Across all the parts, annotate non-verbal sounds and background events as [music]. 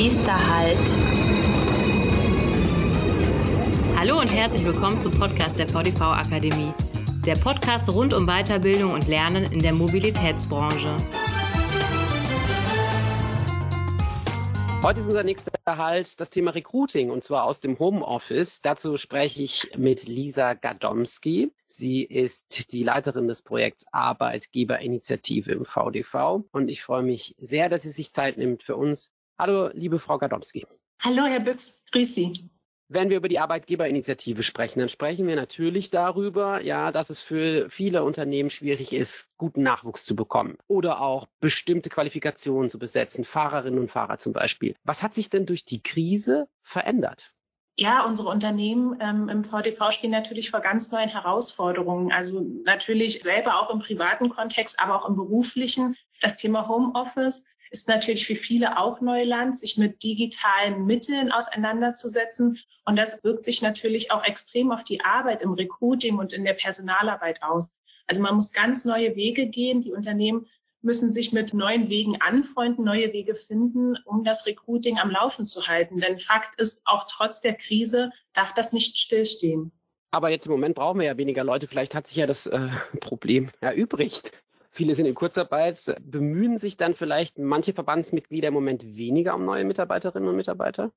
Nächster Halt. Hallo und herzlich willkommen zum Podcast der VDV Akademie. Der Podcast rund um Weiterbildung und Lernen in der Mobilitätsbranche. Heute ist unser nächster Halt das Thema Recruiting und zwar aus dem Homeoffice. Dazu spreche ich mit Lisa Gadomski. Sie ist die Leiterin des Projekts Arbeitgeberinitiative im VDV und ich freue mich sehr, dass sie sich Zeit nimmt für uns. Hallo, liebe Frau Gadomski. Hallo, Herr Büchs, grüß Sie. Wenn wir über die Arbeitgeberinitiative sprechen, dann sprechen wir natürlich darüber, ja, dass es für viele Unternehmen schwierig ist, guten Nachwuchs zu bekommen oder auch bestimmte Qualifikationen zu besetzen, Fahrerinnen und Fahrer zum Beispiel. Was hat sich denn durch die Krise verändert? Ja, unsere Unternehmen ähm, im VDV stehen natürlich vor ganz neuen Herausforderungen. Also natürlich selber auch im privaten Kontext, aber auch im beruflichen. Das Thema Homeoffice, ist natürlich für viele auch Neuland, sich mit digitalen Mitteln auseinanderzusetzen. Und das wirkt sich natürlich auch extrem auf die Arbeit im Recruiting und in der Personalarbeit aus. Also man muss ganz neue Wege gehen. Die Unternehmen müssen sich mit neuen Wegen anfreunden, neue Wege finden, um das Recruiting am Laufen zu halten. Denn Fakt ist, auch trotz der Krise darf das nicht stillstehen. Aber jetzt im Moment brauchen wir ja weniger Leute. Vielleicht hat sich ja das äh, Problem erübrigt. Viele sind in Kurzarbeit. Bemühen sich dann vielleicht manche Verbandsmitglieder im Moment weniger um neue Mitarbeiterinnen und Mitarbeiter?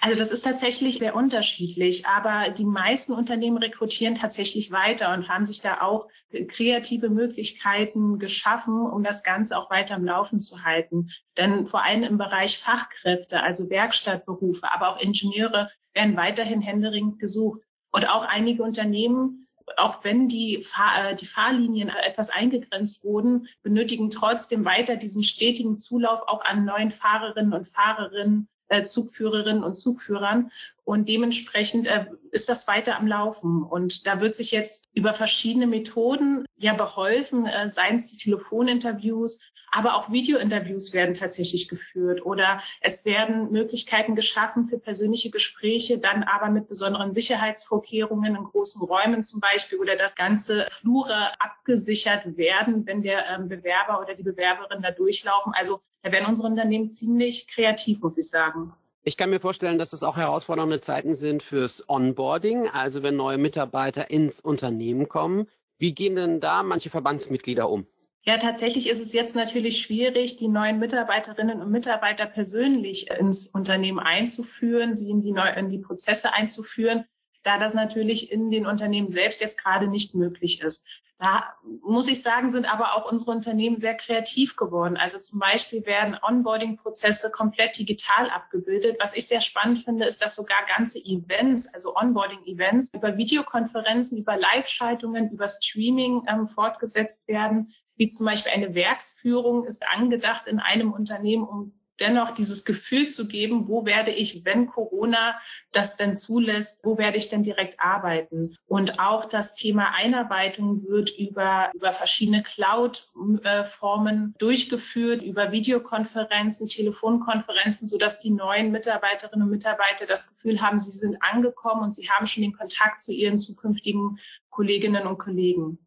Also das ist tatsächlich sehr unterschiedlich, aber die meisten Unternehmen rekrutieren tatsächlich weiter und haben sich da auch kreative Möglichkeiten geschaffen, um das Ganze auch weiter am Laufen zu halten. Denn vor allem im Bereich Fachkräfte, also Werkstattberufe, aber auch Ingenieure werden weiterhin händeringend gesucht. Und auch einige Unternehmen auch wenn die, Fahr äh, die Fahrlinien etwas eingegrenzt wurden, benötigen trotzdem weiter diesen stetigen Zulauf auch an neuen Fahrerinnen und Fahrerinnen, äh, Zugführerinnen und Zugführern. Und dementsprechend äh, ist das weiter am Laufen. Und da wird sich jetzt über verschiedene Methoden ja beholfen, äh, seien es die Telefoninterviews, aber auch Videointerviews werden tatsächlich geführt oder es werden Möglichkeiten geschaffen für persönliche Gespräche, dann aber mit besonderen Sicherheitsvorkehrungen in großen Räumen zum Beispiel oder das ganze Flure abgesichert werden, wenn der ähm, Bewerber oder die Bewerberin da durchlaufen. Also da werden unsere Unternehmen ziemlich kreativ, muss ich sagen. Ich kann mir vorstellen, dass das auch herausfordernde Zeiten sind fürs Onboarding, also wenn neue Mitarbeiter ins Unternehmen kommen. Wie gehen denn da manche Verbandsmitglieder um? Ja, tatsächlich ist es jetzt natürlich schwierig, die neuen Mitarbeiterinnen und Mitarbeiter persönlich ins Unternehmen einzuführen, sie in die, neu, in die Prozesse einzuführen, da das natürlich in den Unternehmen selbst jetzt gerade nicht möglich ist. Da muss ich sagen, sind aber auch unsere Unternehmen sehr kreativ geworden. Also zum Beispiel werden Onboarding-Prozesse komplett digital abgebildet. Was ich sehr spannend finde, ist, dass sogar ganze Events, also Onboarding-Events, über Videokonferenzen, über Live-Schaltungen, über Streaming ähm, fortgesetzt werden wie zum Beispiel eine Werksführung ist angedacht in einem Unternehmen, um dennoch dieses Gefühl zu geben, wo werde ich, wenn Corona das denn zulässt, wo werde ich denn direkt arbeiten? Und auch das Thema Einarbeitung wird über, über verschiedene Cloud-Formen durchgeführt, über Videokonferenzen, Telefonkonferenzen, sodass die neuen Mitarbeiterinnen und Mitarbeiter das Gefühl haben, sie sind angekommen und sie haben schon den Kontakt zu ihren zukünftigen Kolleginnen und Kollegen.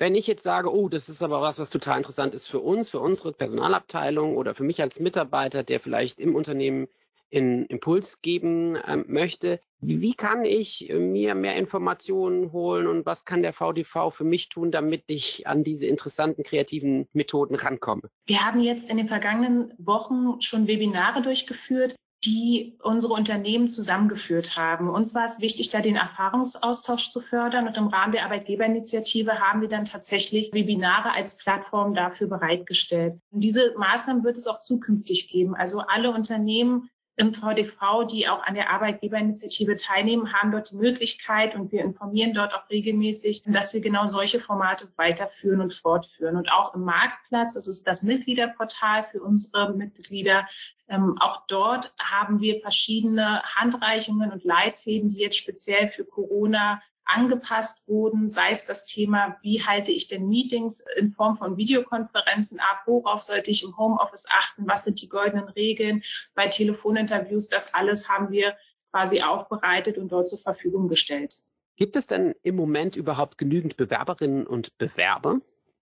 Wenn ich jetzt sage, oh, das ist aber was, was total interessant ist für uns, für unsere Personalabteilung oder für mich als Mitarbeiter, der vielleicht im Unternehmen einen Impuls geben ähm, möchte, wie, wie, kann ich äh, mir mehr Informationen holen und was kann der VDV für mich tun, damit ich an diese interessanten kreativen Methoden rankomme? Wir haben jetzt in den vergangenen Wochen schon Webinare durchgeführt die unsere Unternehmen zusammengeführt haben. Uns war es wichtig, da den Erfahrungsaustausch zu fördern. Und im Rahmen der Arbeitgeberinitiative haben wir dann tatsächlich Webinare als Plattform dafür bereitgestellt. Und diese Maßnahmen wird es auch zukünftig geben. Also alle Unternehmen im VDV, die auch an der Arbeitgeberinitiative teilnehmen, haben dort die Möglichkeit und wir informieren dort auch regelmäßig, dass wir genau solche Formate weiterführen und fortführen. Und auch im Marktplatz, das ist das Mitgliederportal für unsere Mitglieder, ähm, auch dort haben wir verschiedene Handreichungen und Leitfäden, die jetzt speziell für Corona angepasst wurden, sei es das Thema, wie halte ich denn Meetings in Form von Videokonferenzen ab, worauf sollte ich im Homeoffice achten, was sind die goldenen Regeln bei Telefoninterviews, das alles haben wir quasi aufbereitet und dort zur Verfügung gestellt. Gibt es denn im Moment überhaupt genügend Bewerberinnen und Bewerber?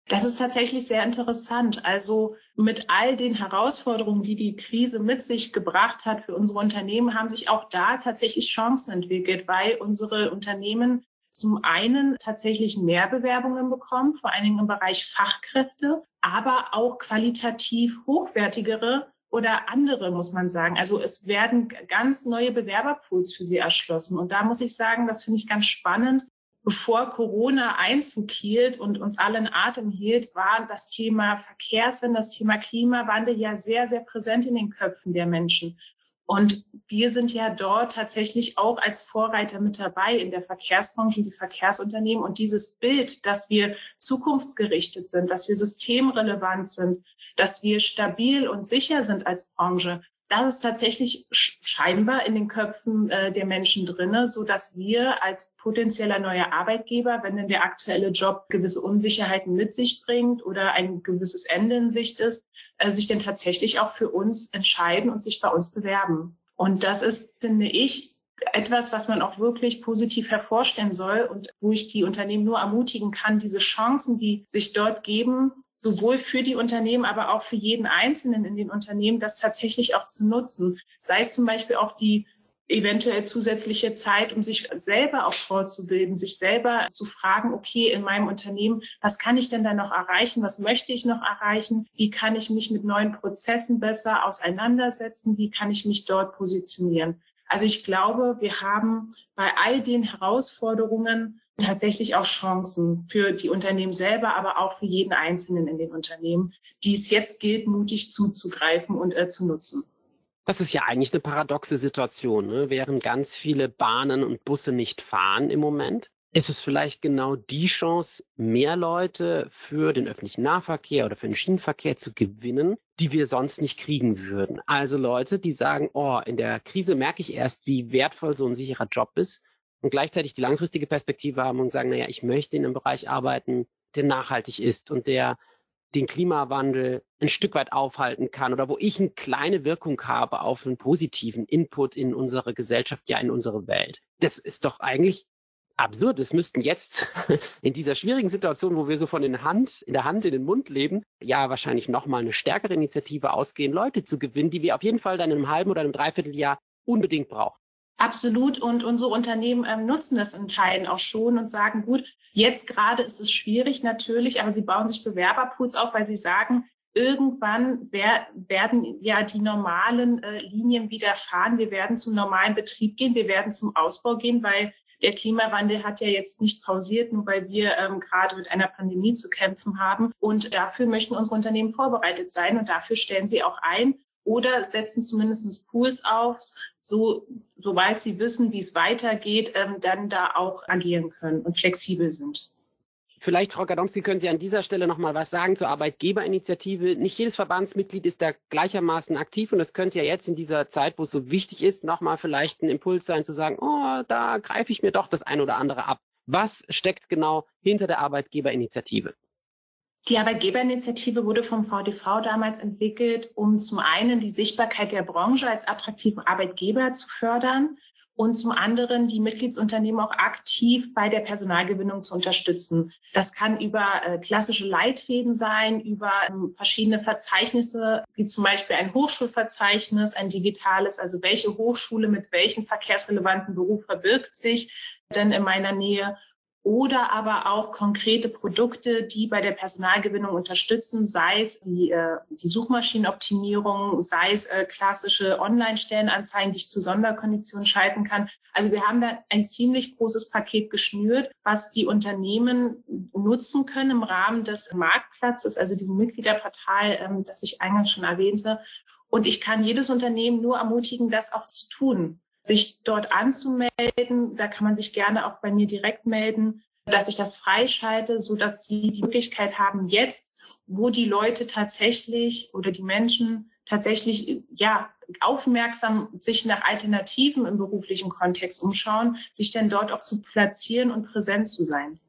Das ist tatsächlich sehr interessant. Also mit all den Herausforderungen, die die Krise mit sich gebracht hat für unsere Unternehmen, haben sich auch da tatsächlich Chancen entwickelt, weil unsere Unternehmen zum einen tatsächlich mehr Bewerbungen bekommen, vor allen Dingen im Bereich Fachkräfte, aber auch qualitativ hochwertigere oder andere, muss man sagen. Also es werden ganz neue Bewerberpools für sie erschlossen. Und da muss ich sagen, das finde ich ganz spannend, bevor Corona Einzug hielt und uns alle in Atem hielt, war das Thema Verkehrswende, das Thema Klimawandel ja sehr, sehr präsent in den Köpfen der Menschen. Und wir sind ja dort tatsächlich auch als Vorreiter mit dabei in der Verkehrsbranche, die Verkehrsunternehmen. Und dieses Bild, dass wir zukunftsgerichtet sind, dass wir systemrelevant sind, dass wir stabil und sicher sind als Branche, das ist tatsächlich scheinbar in den Köpfen äh, der Menschen drinne, so dass wir als potenzieller neuer Arbeitgeber, wenn denn der aktuelle Job gewisse Unsicherheiten mit sich bringt oder ein gewisses Ende in Sicht ist, äh, sich denn tatsächlich auch für uns entscheiden und sich bei uns bewerben. Und das ist, finde ich, etwas, was man auch wirklich positiv hervorstellen soll und wo ich die Unternehmen nur ermutigen kann, diese Chancen, die sich dort geben, sowohl für die Unternehmen, aber auch für jeden Einzelnen in den Unternehmen, das tatsächlich auch zu nutzen. Sei es zum Beispiel auch die eventuell zusätzliche Zeit, um sich selber auch vorzubilden, sich selber zu fragen, okay, in meinem Unternehmen, was kann ich denn da noch erreichen? Was möchte ich noch erreichen? Wie kann ich mich mit neuen Prozessen besser auseinandersetzen? Wie kann ich mich dort positionieren? Also ich glaube, wir haben bei all den Herausforderungen tatsächlich auch Chancen für die Unternehmen selber, aber auch für jeden Einzelnen in den Unternehmen, die es jetzt gilt, mutig zuzugreifen und äh, zu nutzen. Das ist ja eigentlich eine paradoxe Situation. Ne? Während ganz viele Bahnen und Busse nicht fahren im Moment, ist es vielleicht genau die Chance, mehr Leute für den öffentlichen Nahverkehr oder für den Schienenverkehr zu gewinnen, die wir sonst nicht kriegen würden. Also Leute, die sagen, oh, in der Krise merke ich erst, wie wertvoll so ein sicherer Job ist und gleichzeitig die langfristige Perspektive haben und sagen, naja, ich möchte in einem Bereich arbeiten, der nachhaltig ist und der den Klimawandel ein Stück weit aufhalten kann oder wo ich eine kleine Wirkung habe auf einen positiven Input in unsere Gesellschaft, ja in unsere Welt. Das ist doch eigentlich absurd. Es müssten jetzt [laughs] in dieser schwierigen Situation, wo wir so von in Hand, in der Hand in den Mund leben, ja wahrscheinlich nochmal eine stärkere Initiative ausgehen, Leute zu gewinnen, die wir auf jeden Fall dann in einem halben oder einem Dreivierteljahr unbedingt brauchen. Absolut. Und unsere Unternehmen ähm, nutzen das in Teilen auch schon und sagen, gut, jetzt gerade ist es schwierig natürlich, aber sie bauen sich Bewerberpools auf, weil sie sagen, irgendwann wer, werden ja die normalen äh, Linien wieder fahren. Wir werden zum normalen Betrieb gehen. Wir werden zum Ausbau gehen, weil der Klimawandel hat ja jetzt nicht pausiert, nur weil wir ähm, gerade mit einer Pandemie zu kämpfen haben. Und dafür möchten unsere Unternehmen vorbereitet sein und dafür stellen sie auch ein oder setzen zumindest Pools auf, so, soweit sie wissen, wie es weitergeht, ähm, dann da auch agieren können und flexibel sind. Vielleicht, Frau Gadomski, können Sie an dieser Stelle noch mal was sagen zur Arbeitgeberinitiative. Nicht jedes Verbandsmitglied ist da gleichermaßen aktiv und das könnte ja jetzt in dieser Zeit, wo es so wichtig ist, noch mal vielleicht ein Impuls sein, zu sagen, oh, da greife ich mir doch das ein oder andere ab. Was steckt genau hinter der Arbeitgeberinitiative? Die Arbeitgeberinitiative wurde vom VDV damals entwickelt, um zum einen die Sichtbarkeit der Branche als attraktiven Arbeitgeber zu fördern und zum anderen die Mitgliedsunternehmen auch aktiv bei der Personalgewinnung zu unterstützen. Das kann über äh, klassische Leitfäden sein, über ähm, verschiedene Verzeichnisse, wie zum Beispiel ein Hochschulverzeichnis, ein digitales, also welche Hochschule mit welchem verkehrsrelevanten Beruf verbirgt sich denn in meiner Nähe oder aber auch konkrete Produkte, die bei der Personalgewinnung unterstützen, sei es die, äh, die Suchmaschinenoptimierung, sei es äh, klassische Online-Stellenanzeigen, die ich zu Sonderkonditionen schalten kann. Also wir haben da ein ziemlich großes Paket geschnürt, was die Unternehmen nutzen können im Rahmen des Marktplatzes, also diesem Mitgliederportal, ähm, das ich eingangs schon erwähnte. Und ich kann jedes Unternehmen nur ermutigen, das auch zu tun sich dort anzumelden. Da kann man sich gerne auch bei mir direkt melden, dass ich das freischalte, so dass Sie die Möglichkeit haben, jetzt, wo die Leute tatsächlich oder die Menschen tatsächlich, ja, aufmerksam sich nach Alternativen im beruflichen Kontext umschauen, sich dann dort auch zu platzieren und präsent zu sein.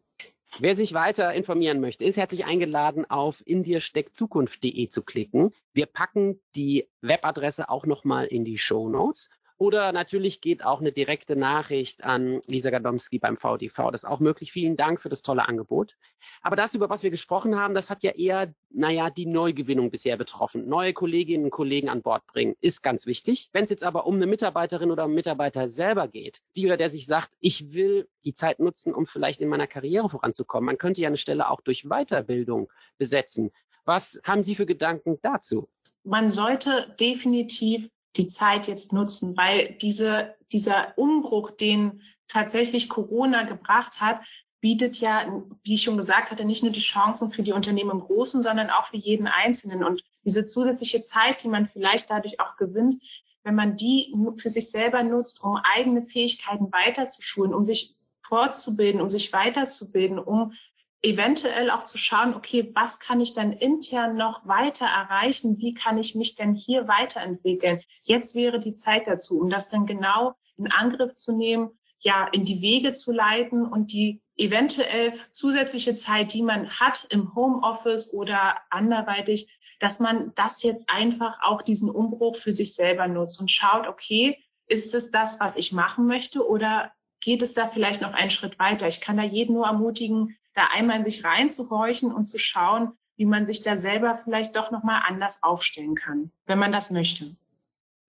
Wer sich weiter informieren möchte, ist herzlich eingeladen, auf indirsteckzukunft.de zu klicken. Wir packen die Webadresse auch nochmal in die Show Notes. Oder natürlich geht auch eine direkte Nachricht an Lisa Gadomski beim VDV. Das ist auch möglich. Vielen Dank für das tolle Angebot. Aber das, über was wir gesprochen haben, das hat ja eher, naja, die Neugewinnung bisher betroffen. Neue Kolleginnen und Kollegen an Bord bringen, ist ganz wichtig. Wenn es jetzt aber um eine Mitarbeiterin oder einen Mitarbeiter selber geht, die oder der sich sagt, ich will die Zeit nutzen, um vielleicht in meiner Karriere voranzukommen. Man könnte ja eine Stelle auch durch Weiterbildung besetzen. Was haben Sie für Gedanken dazu? Man sollte definitiv die Zeit jetzt nutzen, weil diese, dieser Umbruch, den tatsächlich Corona gebracht hat, bietet ja, wie ich schon gesagt hatte, nicht nur die Chancen für die Unternehmen im Großen, sondern auch für jeden Einzelnen. Und diese zusätzliche Zeit, die man vielleicht dadurch auch gewinnt, wenn man die für sich selber nutzt, um eigene Fähigkeiten weiterzuschulen, um sich fortzubilden, um sich weiterzubilden, um eventuell auch zu schauen, okay, was kann ich dann intern noch weiter erreichen? Wie kann ich mich denn hier weiterentwickeln? Jetzt wäre die Zeit dazu, um das dann genau in Angriff zu nehmen, ja, in die Wege zu leiten und die eventuell zusätzliche Zeit, die man hat im Homeoffice oder anderweitig, dass man das jetzt einfach auch diesen Umbruch für sich selber nutzt und schaut, okay, ist es das, was ich machen möchte oder geht es da vielleicht noch einen Schritt weiter? Ich kann da jeden nur ermutigen, da einmal in sich reinzuhorchen und zu schauen, wie man sich da selber vielleicht doch nochmal anders aufstellen kann, wenn man das möchte.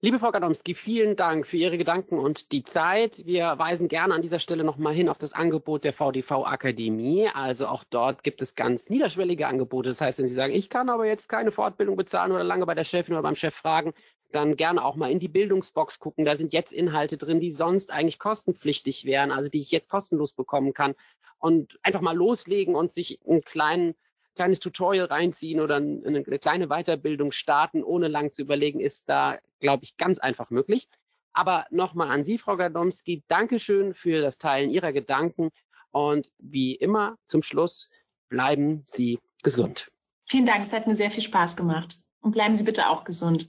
Liebe Frau Gadomski, vielen Dank für Ihre Gedanken und die Zeit. Wir weisen gerne an dieser Stelle nochmal hin auf das Angebot der VDV Akademie. Also auch dort gibt es ganz niederschwellige Angebote. Das heißt, wenn Sie sagen, ich kann aber jetzt keine Fortbildung bezahlen oder lange bei der Chefin oder beim Chef fragen, dann gerne auch mal in die Bildungsbox gucken. Da sind jetzt Inhalte drin, die sonst eigentlich kostenpflichtig wären, also die ich jetzt kostenlos bekommen kann. Und einfach mal loslegen und sich einen kleinen kleines Tutorial reinziehen oder eine, kleine Weiterbildung starten, ohne lang zu überlegen, ist da, glaube ich, ganz einfach möglich. Aber nochmal an Sie, Frau Gadomski, Dankeschön für das Teilen Ihrer Gedanken und wie immer zum Schluss bleiben Sie gesund. Vielen Dank, es hat mir sehr viel Spaß gemacht. Und bleiben Sie bitte auch gesund.